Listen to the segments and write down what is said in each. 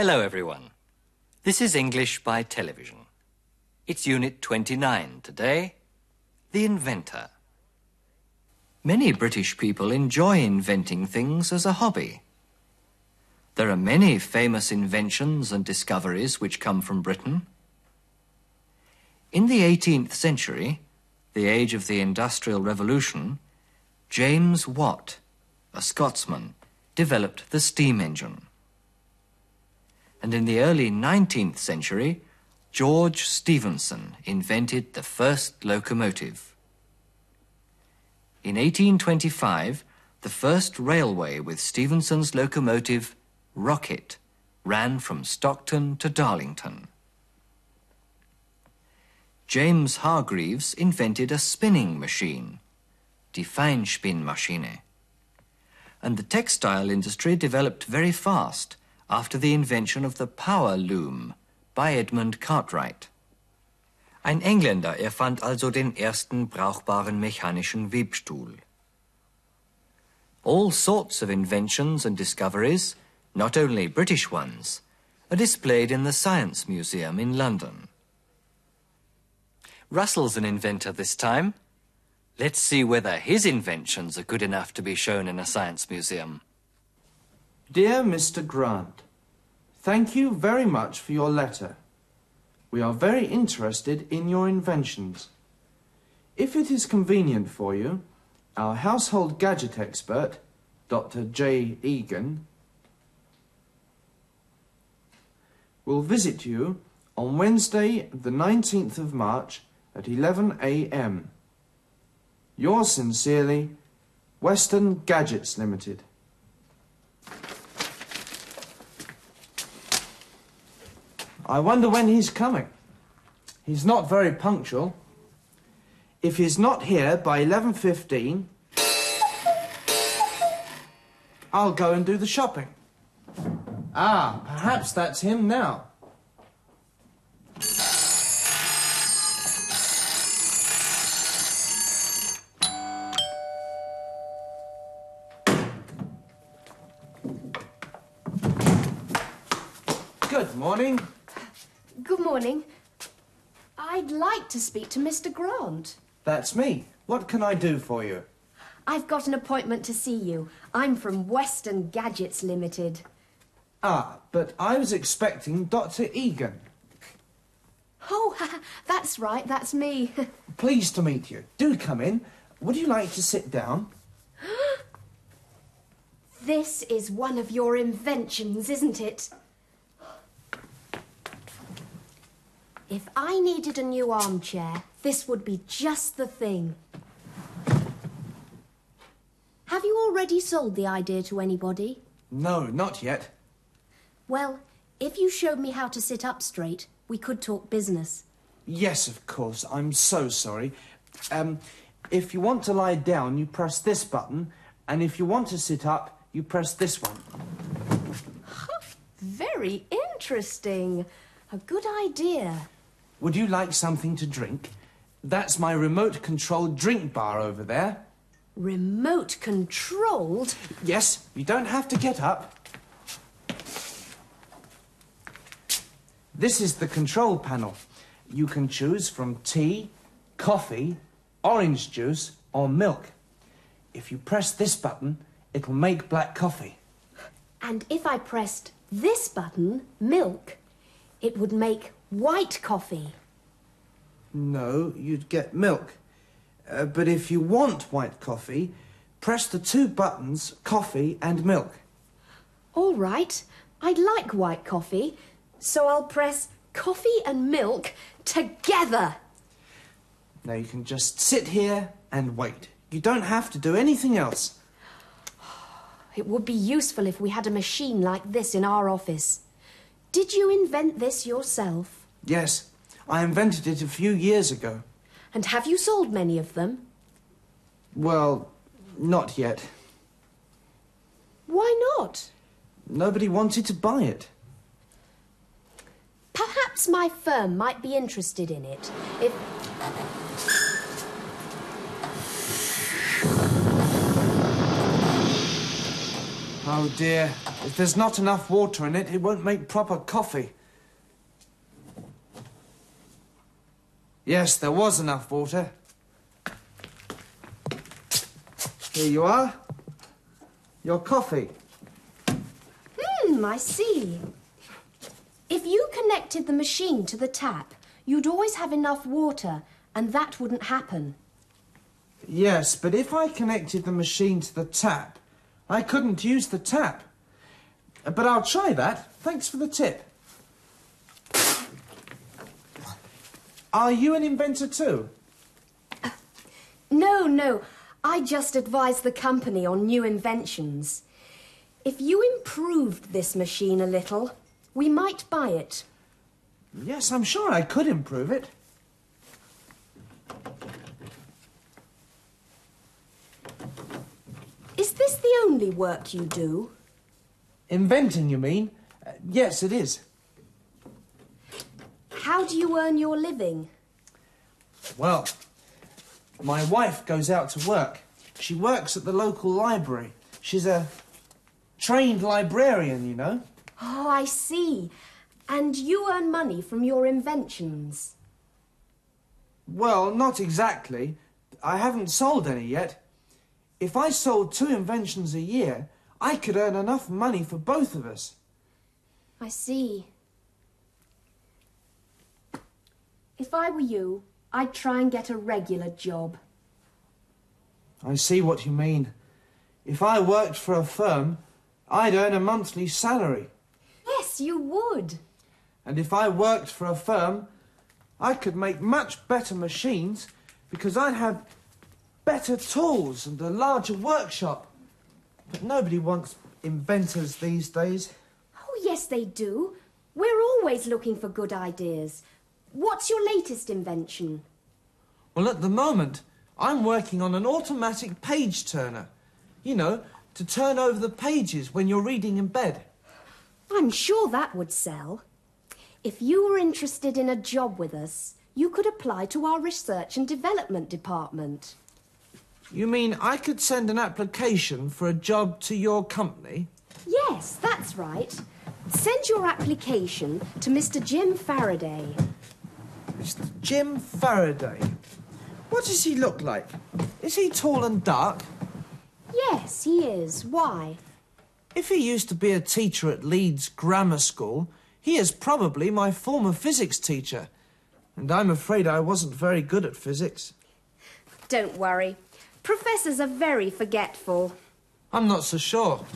Hello, everyone. This is English by Television. It's Unit 29 today The Inventor. Many British people enjoy inventing things as a hobby. There are many famous inventions and discoveries which come from Britain. In the 18th century, the age of the Industrial Revolution, James Watt, a Scotsman, developed the steam engine. And in the early 19th century, George Stephenson invented the first locomotive. In 1825, the first railway with Stephenson's locomotive, Rocket, ran from Stockton to Darlington. James Hargreaves invented a spinning machine, die Feinspinnmaschine. And the textile industry developed very fast after the invention of the power loom by Edmund Cartwright. Ein Engländer erfand also den ersten brauchbaren mechanischen Webstuhl. All sorts of inventions and discoveries, not only British ones, are displayed in the Science Museum in London. Russell's an inventor this time. Let's see whether his inventions are good enough to be shown in a science museum. Dear Mr. Grant, Thank you very much for your letter. We are very interested in your inventions. If it is convenient for you, our household gadget expert, Dr. J. Egan, will visit you on Wednesday, the 19th of March at 11 a.m. Yours sincerely, Western Gadgets Limited. I wonder when he's coming. He's not very punctual. If he's not here by 11.15, I'll go and do the shopping. Ah, perhaps that's him now. Good morning. Good morning. I'd like to speak to Mr. Grant. That's me. What can I do for you? I've got an appointment to see you. I'm from Western Gadgets Limited. Ah, but I was expecting Dr. Egan. Oh, that's right, that's me. Pleased to meet you. Do come in. Would you like to sit down? this is one of your inventions, isn't it? If I needed a new armchair, this would be just the thing. Have you already sold the idea to anybody? No, not yet. Well, if you showed me how to sit up straight, we could talk business. Yes, of course. I'm so sorry. Um, if you want to lie down, you press this button, and if you want to sit up, you press this one. Very interesting. A good idea. Would you like something to drink? That's my remote controlled drink bar over there. Remote controlled? Yes, you don't have to get up. This is the control panel. You can choose from tea, coffee, orange juice, or milk. If you press this button, it'll make black coffee. And if I pressed this button, milk, it would make white coffee. No, you'd get milk. Uh, but if you want white coffee, press the two buttons, coffee and milk. All right. I'd like white coffee, so I'll press coffee and milk together. Now you can just sit here and wait. You don't have to do anything else. It would be useful if we had a machine like this in our office. Did you invent this yourself? Yes, I invented it a few years ago. And have you sold many of them? Well, not yet. Why not? Nobody wanted to buy it. Perhaps my firm might be interested in it. If. Oh dear. If there's not enough water in it, it won't make proper coffee. Yes, there was enough water. Here you are. Your coffee. Hmm, I see. If you connected the machine to the tap, you'd always have enough water, and that wouldn't happen. Yes, but if I connected the machine to the tap, I couldn't use the tap. But I'll try that. Thanks for the tip. Are you an inventor too? No, no. I just advise the company on new inventions. If you improved this machine a little, we might buy it. Yes, I'm sure I could improve it. Is this the only work you do? Inventing, you mean? Uh, yes, it is. How do you earn your living? Well, my wife goes out to work. She works at the local library. She's a trained librarian, you know. Oh, I see. And you earn money from your inventions. Well, not exactly. I haven't sold any yet. If I sold two inventions a year, I could earn enough money for both of us. I see. If I were you, I'd try and get a regular job. I see what you mean. If I worked for a firm, I'd earn a monthly salary. Yes, you would. And if I worked for a firm, I could make much better machines because I'd have better tools and a larger workshop. But nobody wants inventors these days. Oh, yes, they do. We're always looking for good ideas. What's your latest invention? Well, at the moment, I'm working on an automatic page turner. You know, to turn over the pages when you're reading in bed. I'm sure that would sell. If you were interested in a job with us, you could apply to our research and development department. You mean I could send an application for a job to your company? Yes, that's right. Send your application to Mr. Jim Faraday. Mr. Jim Faraday. What does he look like? Is he tall and dark? Yes, he is. Why? If he used to be a teacher at Leeds Grammar School, he is probably my former physics teacher. And I'm afraid I wasn't very good at physics. Don't worry. Professors are very forgetful. I'm not so sure.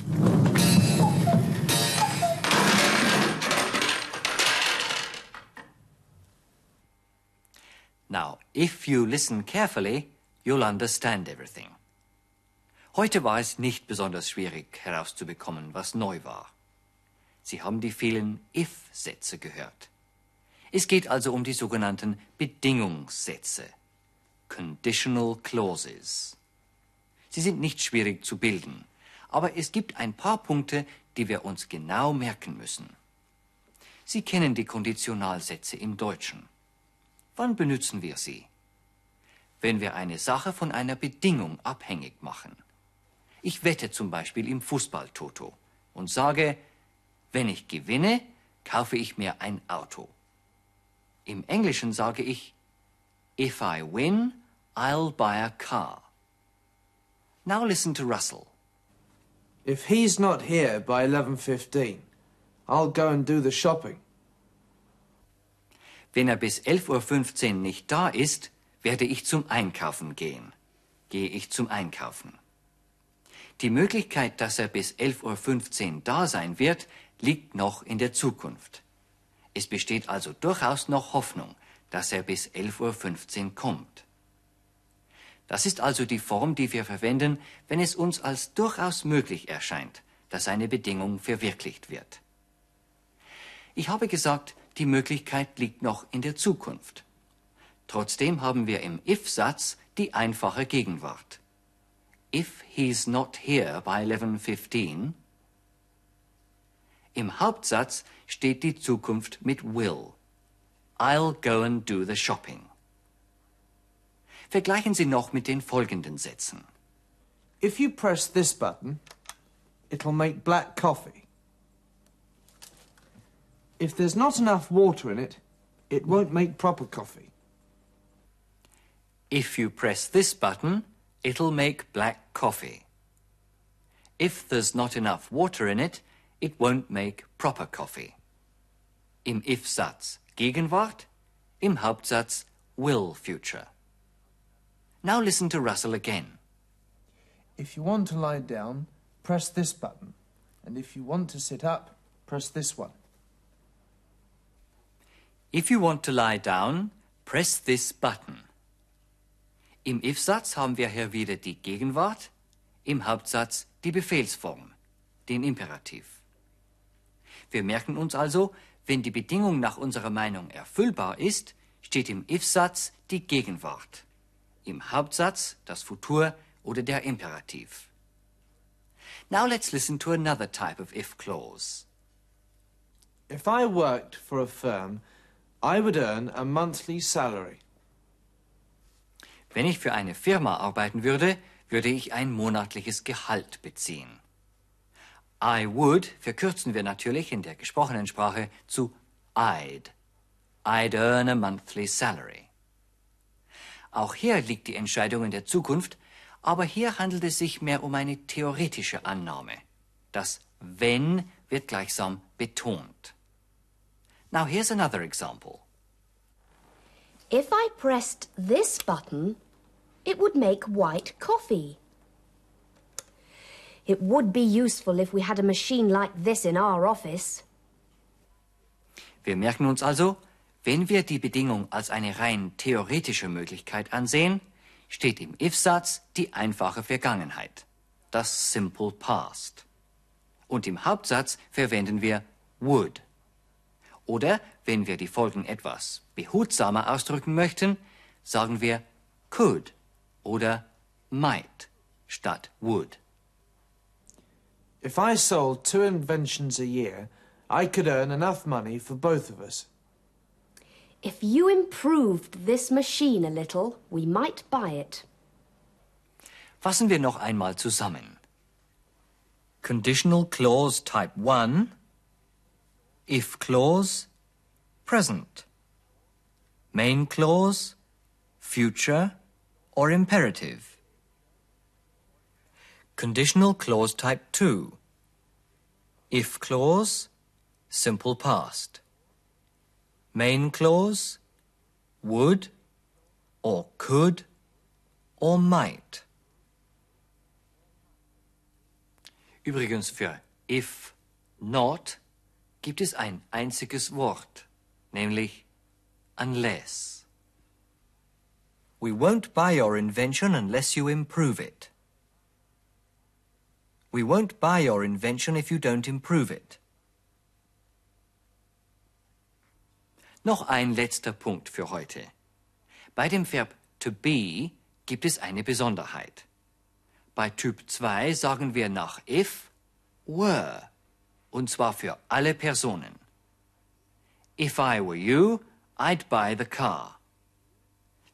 If you listen carefully, you'll understand everything. Heute war es nicht besonders schwierig herauszubekommen, was neu war. Sie haben die vielen if-Sätze gehört. Es geht also um die sogenannten Bedingungssätze, Conditional Clauses. Sie sind nicht schwierig zu bilden, aber es gibt ein paar Punkte, die wir uns genau merken müssen. Sie kennen die Konditionalsätze im Deutschen. Wann benutzen wir sie? Wenn wir eine Sache von einer Bedingung abhängig machen. Ich wette zum Beispiel im Fußballtoto und sage, wenn ich gewinne, kaufe ich mir ein Auto. Im Englischen sage ich, if I win, I'll buy a car. Now listen to Russell. If he's not here by 11.15, I'll go and do the shopping. Wenn er bis 11.15 Uhr nicht da ist, werde ich zum Einkaufen gehen. Gehe ich zum Einkaufen. Die Möglichkeit, dass er bis 11.15 Uhr da sein wird, liegt noch in der Zukunft. Es besteht also durchaus noch Hoffnung, dass er bis 11.15 Uhr kommt. Das ist also die Form, die wir verwenden, wenn es uns als durchaus möglich erscheint, dass eine Bedingung verwirklicht wird. Ich habe gesagt, die Möglichkeit liegt noch in der Zukunft. Trotzdem haben wir im if-Satz die einfache Gegenwart. If he's not here by 11.15, im Hauptsatz steht die Zukunft mit will. I'll go and do the shopping. Vergleichen Sie noch mit den folgenden Sätzen. If you press this button, it'll make black coffee. If there's not enough water in it, it won't make proper coffee. If you press this button, it'll make black coffee. If there's not enough water in it, it won't make proper coffee. Im If-Satz Gegenwart, im Hauptsatz will future. Now listen to Russell again. If you want to lie down, press this button. And if you want to sit up, press this one. If you want to lie down, press this button. Im If-Satz haben wir hier wieder die Gegenwart, im Hauptsatz die Befehlsform, den Imperativ. Wir merken uns also, wenn die Bedingung nach unserer Meinung erfüllbar ist, steht im If-Satz die Gegenwart, im Hauptsatz das Futur oder der Imperativ. Now let's listen to another type of if clause. If I worked for a firm, I would earn a monthly salary. Wenn ich für eine Firma arbeiten würde, würde ich ein monatliches Gehalt beziehen. I would verkürzen wir natürlich in der gesprochenen Sprache zu I'd. I'd earn a monthly salary. Auch hier liegt die Entscheidung in der Zukunft, aber hier handelt es sich mehr um eine theoretische Annahme. Das wenn wird gleichsam betont. Now here's another example. If I pressed this button, it would make white coffee. It would be useful if we had a machine like this in our office. Wir merken uns also, wenn wir die Bedingung als eine rein theoretische Möglichkeit ansehen, steht im If-Satz die einfache Vergangenheit, das Simple Past. Und im Hauptsatz verwenden wir would. Oder wenn wir die Folgen etwas behutsamer ausdrücken möchten, sagen wir could oder might statt would. If I sold two inventions a year, I could earn enough money for both of us. If you improved this machine a little, we might buy it. Fassen wir noch einmal zusammen. Conditional clause type 1, if clause, present. Main clause, future or imperative. Conditional clause type 2, if clause, simple past. Main clause, would or could or might. Übrigens für if not gibt es ein einziges Wort, nämlich unless. We won't buy your invention unless you improve it. We won't buy your invention if you don't improve it. Noch ein letzter Punkt für heute. Bei dem Verb to be gibt es eine Besonderheit. Bei Typ 2 sagen wir nach if were, und zwar für alle Personen. If I were you, I'd buy the car.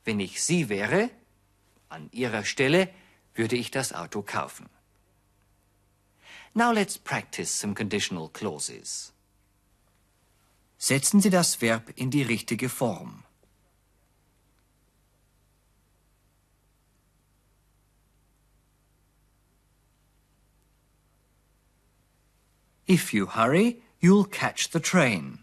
Wenn ich Sie wäre, an Ihrer Stelle würde ich das Auto kaufen. Now let's practice some conditional clauses. Setzen Sie das Verb in die richtige Form. If you hurry, you'll catch the train.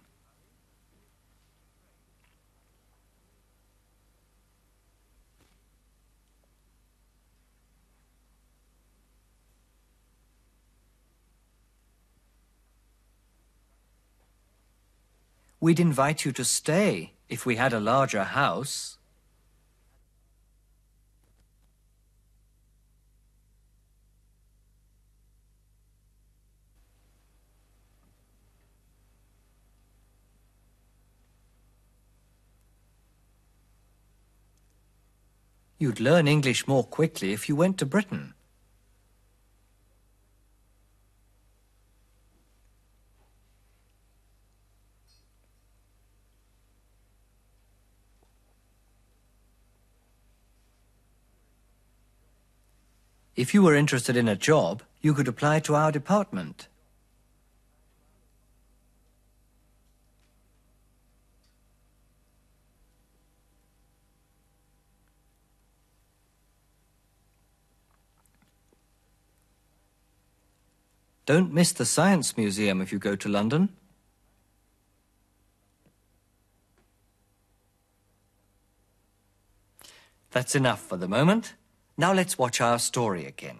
We'd invite you to stay if we had a larger house. You'd learn English more quickly if you went to Britain. If you were interested in a job, you could apply to our department. Don't miss the Science Museum if you go to London. That's enough for the moment. Now let's watch our story again.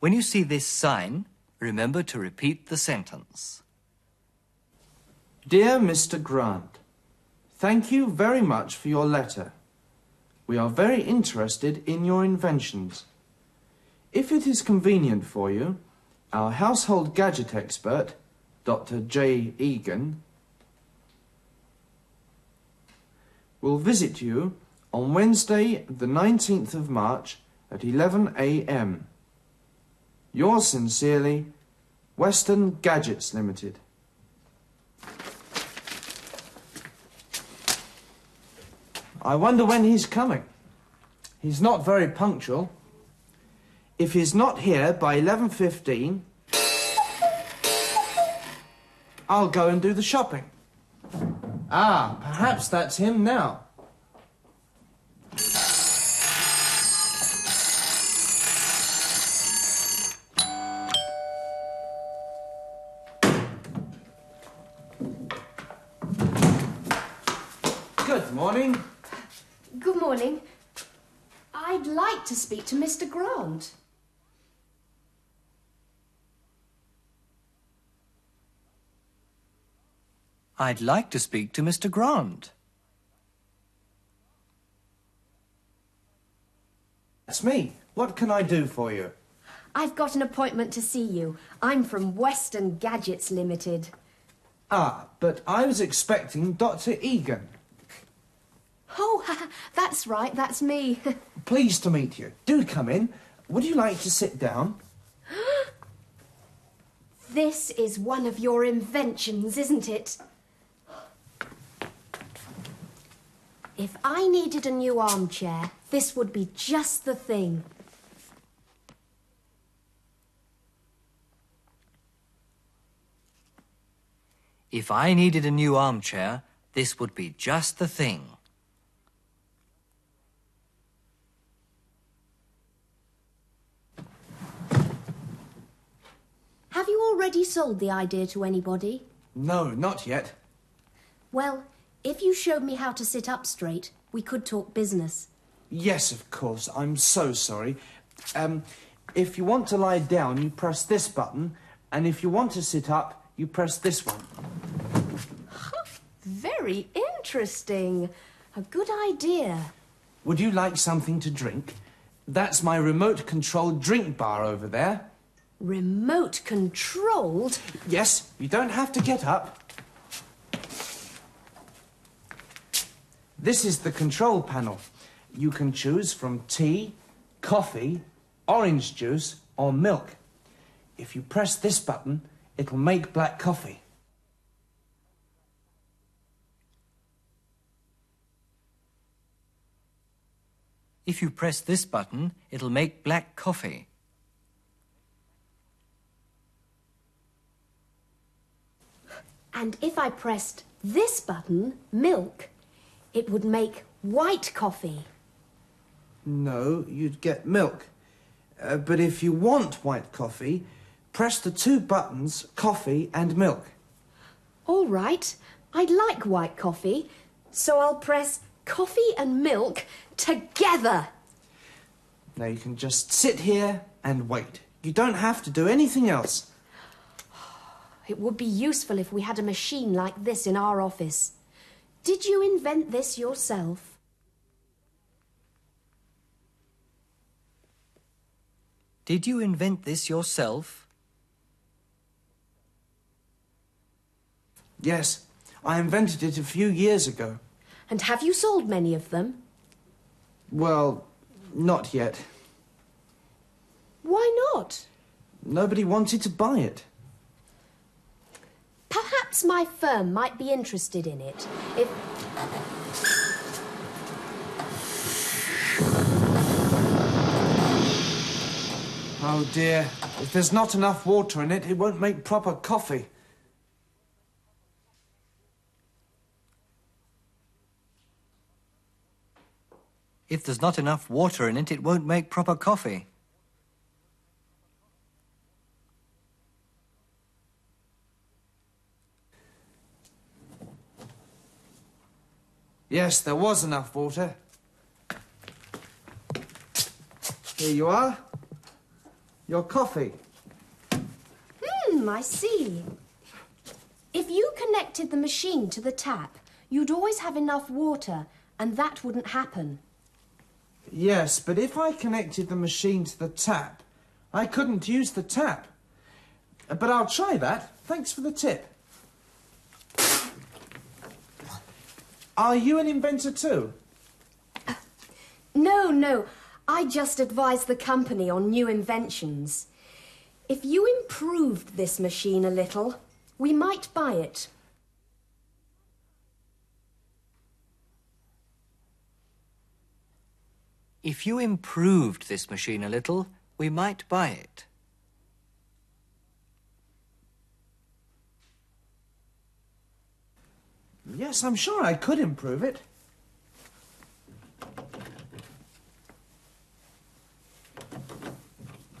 When you see this sign, remember to repeat the sentence. Dear Mr. Grant, thank you very much for your letter. We are very interested in your inventions. If it is convenient for you, our household gadget expert, Dr. J. Egan, will visit you on Wednesday, the 19th of March at 11 a.m. Yours sincerely, Western Gadgets Limited. I wonder when he's coming. He's not very punctual. If he's not here by 11.15, I'll go and do the shopping. Ah, perhaps that's him now. Good morning. Good morning. I'd like to speak to Mr. Grant. I'd like to speak to Mr. Grant. That's me. What can I do for you? I've got an appointment to see you. I'm from Western Gadgets Limited. Ah, but I was expecting Dr. Egan. Oh, that's right, that's me. Pleased to meet you. Do come in. Would you like to sit down? this is one of your inventions, isn't it? If I needed a new armchair, this would be just the thing. If I needed a new armchair, this would be just the thing. Have you already sold the idea to anybody? No, not yet. Well, if you showed me how to sit up straight, we could talk business. Yes, of course. I'm so sorry. Um, if you want to lie down, you press this button, and if you want to sit up, you press this one. Very interesting. A good idea. Would you like something to drink? That's my remote controlled drink bar over there. Remote controlled? Yes, you don't have to get up. This is the control panel. You can choose from tea, coffee, orange juice, or milk. If you press this button, it'll make black coffee. If you press this button, it'll make black coffee. And if I pressed this button, milk, it would make white coffee. No, you'd get milk. Uh, but if you want white coffee, press the two buttons, coffee and milk. All right, I'd like white coffee, so I'll press coffee and milk together. Now you can just sit here and wait. You don't have to do anything else. It would be useful if we had a machine like this in our office. Did you invent this yourself? Did you invent this yourself? Yes, I invented it a few years ago. And have you sold many of them? Well, not yet. Why not? Nobody wanted to buy it. Perhaps my firm might be interested in it. If. Oh dear, if there's not enough water in it, it won't make proper coffee. If there's not enough water in it, it won't make proper coffee. Yes, there was enough water. Here you are. Your coffee. Hmm, I see. If you connected the machine to the tap, you'd always have enough water, and that wouldn't happen. Yes, but if I connected the machine to the tap, I couldn't use the tap. But I'll try that. Thanks for the tip. Are you an inventor too? No, no. I just advise the company on new inventions. If you improved this machine a little, we might buy it. If you improved this machine a little, we might buy it. Yes, I'm sure I could improve it.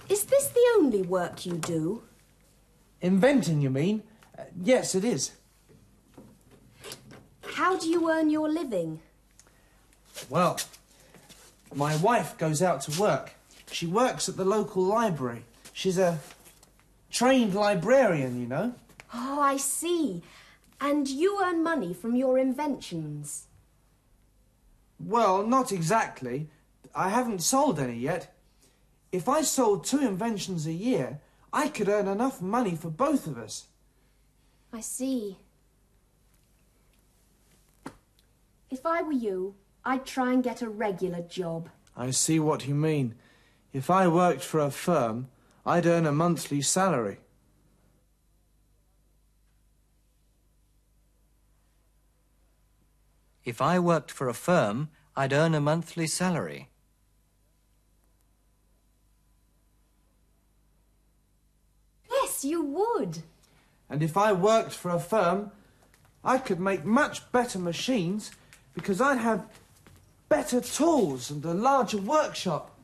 Is this the only work you do? Inventing, you mean? Uh, yes, it is. How do you earn your living? Well, my wife goes out to work. She works at the local library. She's a trained librarian, you know. Oh, I see. And you earn money from your inventions. Well, not exactly. I haven't sold any yet. If I sold two inventions a year, I could earn enough money for both of us. I see. If I were you, I'd try and get a regular job. I see what you mean. If I worked for a firm, I'd earn a monthly salary. If I worked for a firm, I'd earn a monthly salary. Yes, you would. And if I worked for a firm, I could make much better machines because I'd have better tools and a larger workshop.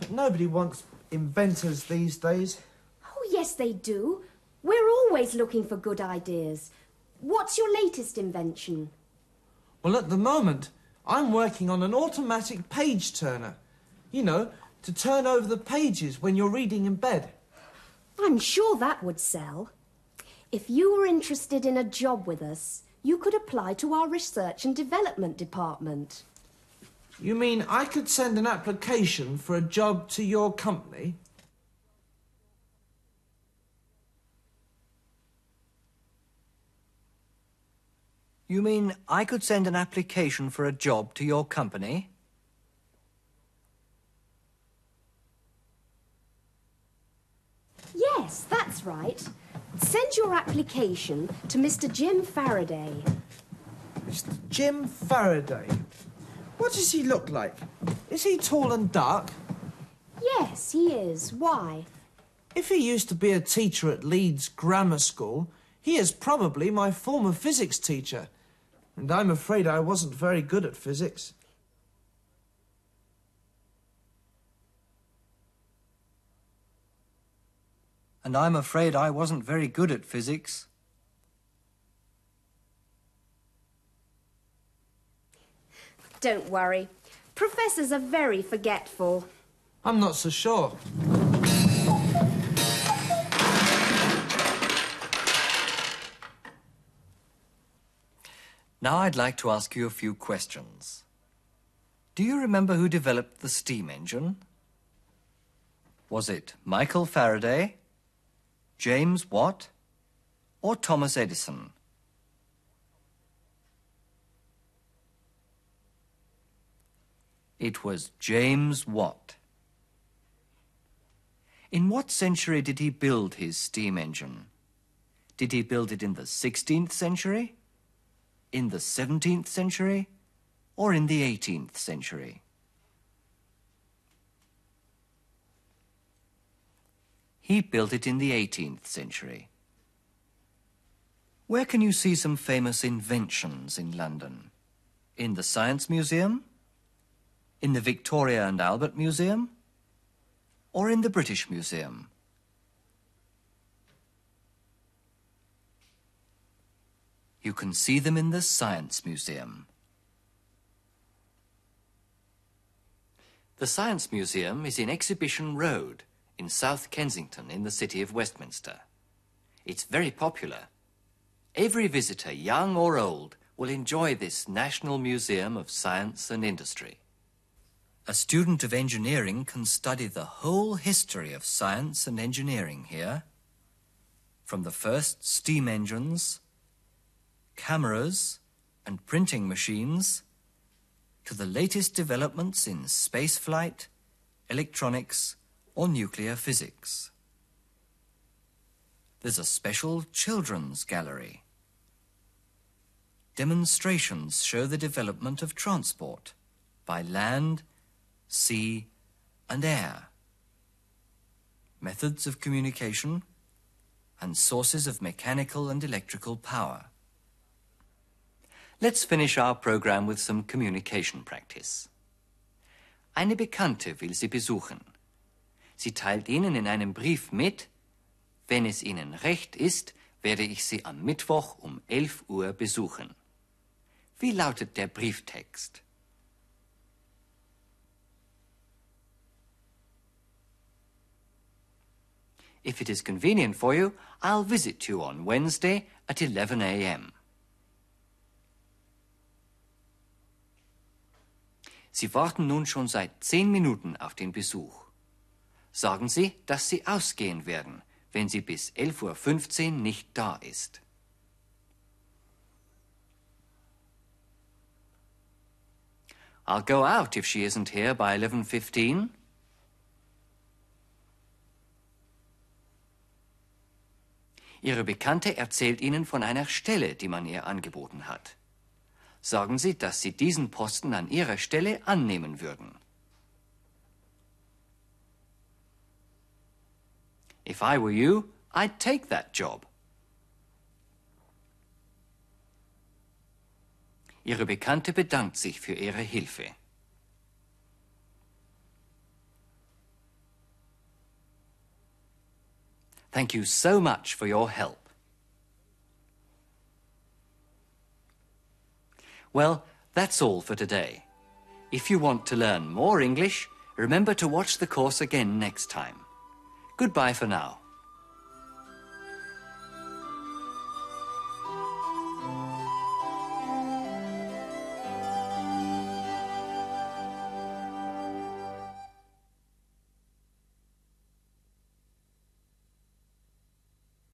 But nobody wants inventors these days. Oh, yes, they do. We're always looking for good ideas. What's your latest invention? Well, at the moment, I'm working on an automatic page turner. You know, to turn over the pages when you're reading in bed. I'm sure that would sell. If you were interested in a job with us, you could apply to our research and development department. You mean I could send an application for a job to your company? You mean I could send an application for a job to your company? Yes, that's right. Send your application to Mr. Jim Faraday. Mr. Jim Faraday. What does he look like? Is he tall and dark? Yes, he is. Why? If he used to be a teacher at Leeds Grammar School, he is probably my former physics teacher. And I'm afraid I wasn't very good at physics. And I'm afraid I wasn't very good at physics. Don't worry. Professors are very forgetful. I'm not so sure. Now I'd like to ask you a few questions. Do you remember who developed the steam engine? Was it Michael Faraday, James Watt, or Thomas Edison? It was James Watt. In what century did he build his steam engine? Did he build it in the 16th century, in the 17th century, or in the 18th century? He built it in the 18th century. Where can you see some famous inventions in London? In the Science Museum? In the Victoria and Albert Museum? Or in the British Museum? You can see them in the Science Museum. The Science Museum is in Exhibition Road in South Kensington in the city of Westminster. It's very popular. Every visitor, young or old, will enjoy this National Museum of Science and Industry. A student of engineering can study the whole history of science and engineering here, from the first steam engines, cameras, and printing machines, to the latest developments in spaceflight, electronics, or nuclear physics. There's a special children's gallery. Demonstrations show the development of transport by land, sea, and air. Methods of communication and sources of mechanical and electrical power. Let's finish our program with some communication practice. Eine Bekannte will Sie besuchen. Sie teilt Ihnen in einem Brief mit, wenn es Ihnen recht ist, werde ich Sie am Mittwoch um 11 Uhr besuchen. Wie lautet der Brieftext? If it is convenient for you, I'll visit you on Wednesday at 11 a.m. Sie warten nun schon seit zehn Minuten auf den Besuch. Sagen Sie, dass Sie ausgehen werden, wenn sie bis 11.15 Uhr nicht da ist. I'll go out if she isn't here by 11.15. Ihre Bekannte erzählt Ihnen von einer Stelle, die man ihr angeboten hat. Sagen Sie, dass Sie diesen Posten an Ihrer Stelle annehmen würden. If I were you, I'd take that job. Ihre Bekannte bedankt sich für Ihre Hilfe. Thank you so much for your help. Well, that's all for today. If you want to learn more English, remember to watch the course again next time. Goodbye for now.